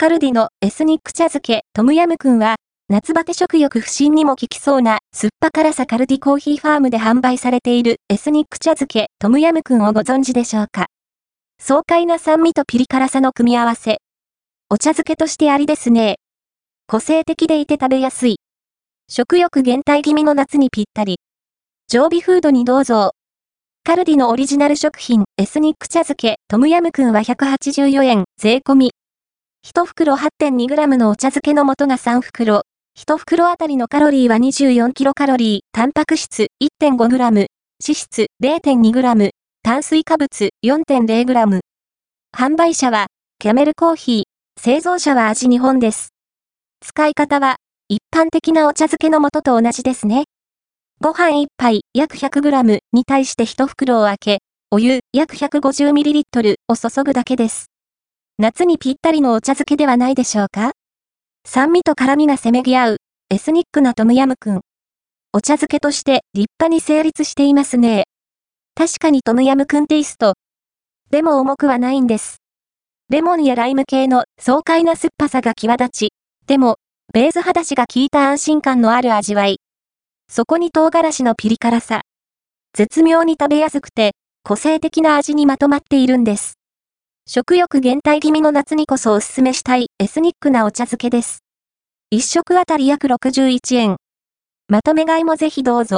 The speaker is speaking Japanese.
カルディのエスニック茶漬けトムヤムクンは、夏バテ食欲不振にも効きそうな酸っぱ辛さカルディコーヒーファームで販売されているエスニック茶漬けトムヤムクンをご存知でしょうか爽快な酸味とピリ辛さの組み合わせ。お茶漬けとしてありですね。個性的でいて食べやすい。食欲減退気味の夏にぴったり。常備フードにどうぞ。カルディのオリジナル食品エスニック茶漬けトムヤムクンは184円税込み。1袋 8.2g のお茶漬けの素が3袋。1袋あたりのカロリーは24キロカロリー、タンパク質 1.5g、脂質 0.2g、炭水化物 4.0g。販売者は、キャメルコーヒー、製造者は味日本です。使い方は、一般的なお茶漬けの素と同じですね。ご飯1杯約 100g に対して1袋を開け、お湯約 150ml を注ぐだけです。夏にぴったりのお茶漬けではないでしょうか？酸味と辛みがせめぎ合う、エスニックなトムヤムクン。お茶漬けとして立派に成立していますね。確かにトムヤムクンテイスト。でも重くはないんです。レモンやライム系の爽快な酸っぱさが際立ち、でも、ベーズ肌しが効いた安心感のある味わい。そこに唐辛子のピリ辛さ。絶妙に食べやすくて、個性的な味にまとまっているんです。食欲減退気味の夏にこそおすすめしたいエスニックなお茶漬けです。一食あたり約61円。まとめ買いもぜひどうぞ。